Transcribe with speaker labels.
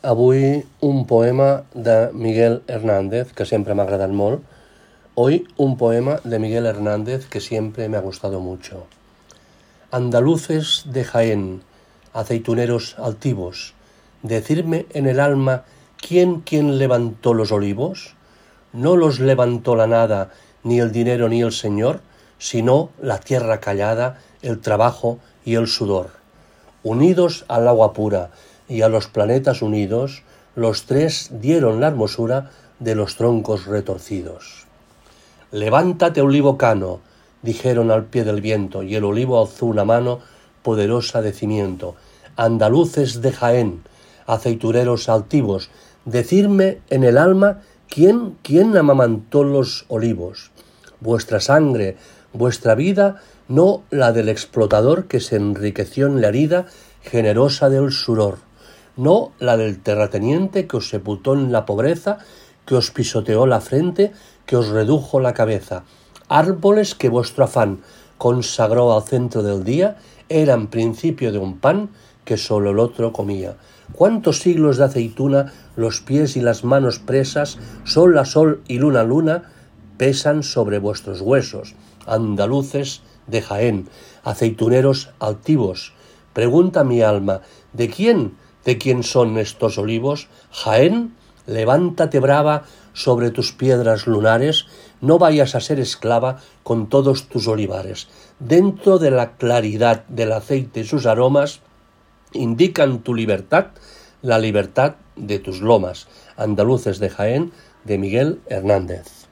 Speaker 1: Avui un poema de Miguel Hernández, que siempre me ha agradado molt. Hoy un poema de Miguel Hernández que siempre me ha gustado mucho. Andaluces de Jaén, aceituneros altivos, decirme en el alma quién quién levantó los olivos. No los levantó la nada, ni el dinero ni el señor, sino la tierra callada, el trabajo y el sudor. Unidos al agua pura, y a los planetas unidos, los tres dieron la hermosura de los troncos retorcidos. Levántate, olivo cano, dijeron al pie del viento, y el olivo alzó una mano poderosa de cimiento. Andaluces de Jaén, aceitureros altivos, decirme en el alma quién, quién amamantó los olivos. Vuestra sangre, vuestra vida, no la del explotador que se enriqueció en la herida generosa del suror no la del terrateniente que os sepultó en la pobreza, que os pisoteó la frente, que os redujo la cabeza. Árboles que vuestro afán consagró al centro del día, eran principio de un pan que sólo el otro comía. Cuántos siglos de aceituna los pies y las manos presas, sol a sol y luna a luna, pesan sobre vuestros huesos. Andaluces de Jaén, aceituneros altivos. Pregunta mi alma, ¿de quién ¿De quién son estos olivos? Jaén, levántate brava sobre tus piedras lunares, no vayas a ser esclava con todos tus olivares. Dentro de la claridad del aceite y sus aromas, indican tu libertad, la libertad de tus lomas. Andaluces de Jaén, de Miguel Hernández.